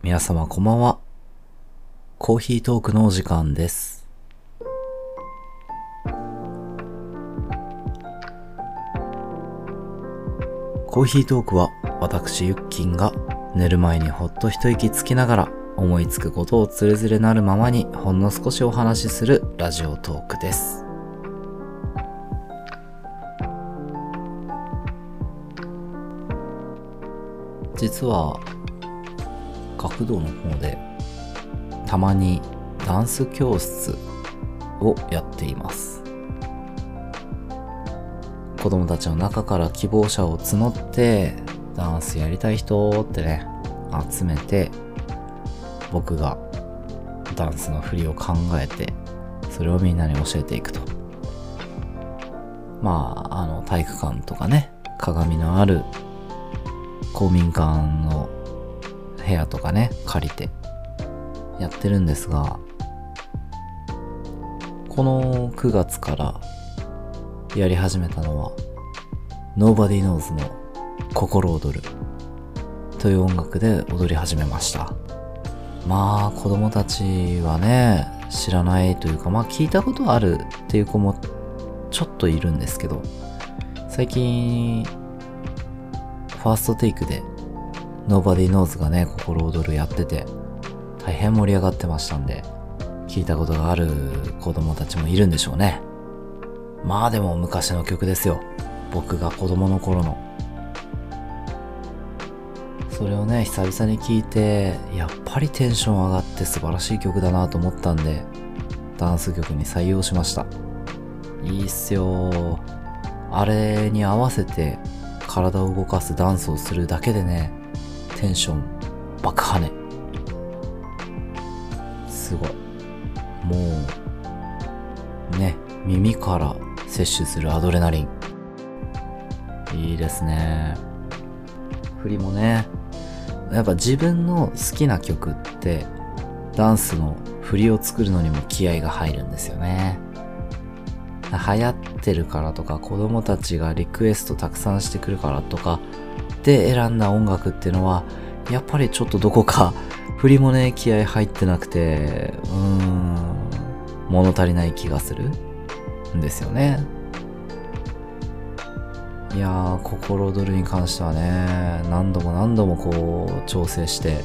皆様こんばんは。コーヒートークのお時間です。コーヒートークは私ユッキンが寝る前にほっと一息つきながら思いつくことをつれづれなるままにほんの少しお話しするラジオトークです。実は学童の方でたまにダンス教室をやっています。子供たちの中から希望者を募ってダンスやりたい人ってね集めて僕がダンスの振りを考えてそれをみんなに教えていくと。まああの体育館とかね鏡のある公民館の部屋とかね借りてやってるんですがこの9月からやり始めたのは Nobody Knows の心躍るという音楽で踊り始めました。まあ子供たちはね知らないというかまあ聞いたことあるっていう子もちょっといるんですけど最近ファーストテイクで Nobody Knows がね、心躍るやってて、大変盛り上がってましたんで、聞いたことがある子供たちもいるんでしょうね。まあでも昔の曲ですよ。僕が子供の頃の。それをね、久々に聞いて、やっぱりテンション上がって素晴らしい曲だなと思ったんで、ダンス曲に採用しました。いいっすよあれに合わせて体を動かすダンスをするだけでね、テンション爆跳ね。すごい。もう、ね、耳から摂取するアドレナリン。いいですね。振りもね、やっぱ自分の好きな曲って、ダンスの振りを作るのにも気合が入るんですよね。流行ってるからとか子供たちがリクエストたくさんしてくるからとかで選んだ音楽っていうのはやっぱりちょっとどこか振りもね気合入ってなくてうーん物足りない気がするんですよね。いやー心躍るに関してはね何度も何度もこう調整して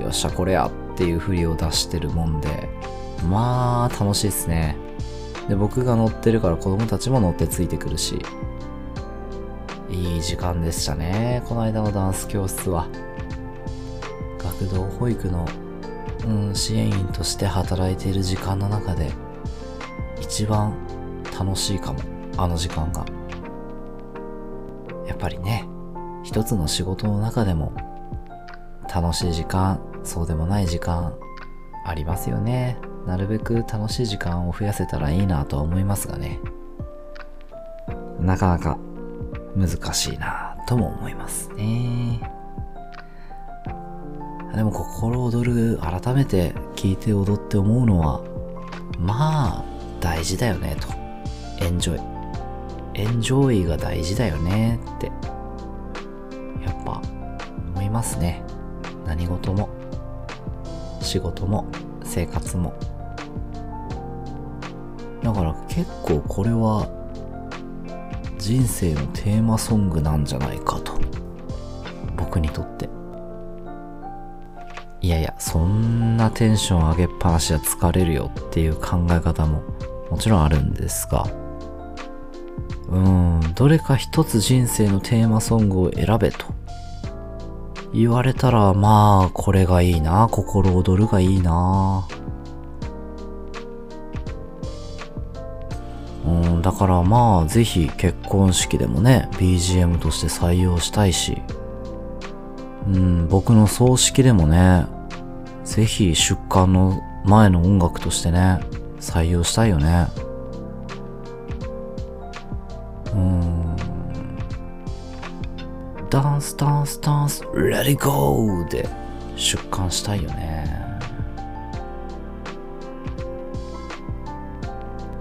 よっしゃこれやっていう振りを出してるもんでまあ楽しいっすね。で、僕が乗ってるから子供たちも乗ってついてくるし。いい時間でしたね。この間のダンス教室は。学童保育の、うん、支援員として働いている時間の中で、一番楽しいかも。あの時間が。やっぱりね、一つの仕事の中でも、楽しい時間、そうでもない時間、ありますよね。なるべく楽しい時間を増やせたらいいなとは思いますがね。なかなか難しいなとも思いますね。でも心躍る改めて聞いて踊って思うのは、まあ大事だよねと。エンジョイ。エンジョイが大事だよねって。やっぱ思いますね。何事も。仕事も生活も。だから結構これは人生のテーマソングなんじゃないかと。僕にとって。いやいや、そんなテンション上げっぱなしは疲れるよっていう考え方ももちろんあるんですが、うん、どれか一つ人生のテーマソングを選べと言われたら、まあ、これがいいな、心躍るがいいな。だからまあ、ぜひ結婚式でもね、BGM として採用したいし、うん、僕の葬式でもね、ぜひ出棺の前の音楽としてね、採用したいよね。うん。ダンスダンスダンス、レディゴーで出棺したいよね。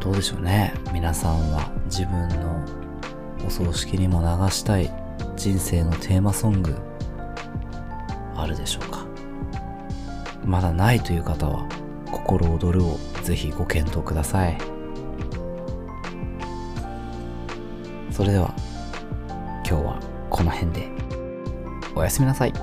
どうでしょうね。皆さんは自分のお葬式にも流したい人生のテーマソングあるでしょうか？まだないという方は、心躍るをぜひご検討ください。それでは、今日はこの辺で。おやすみなさい。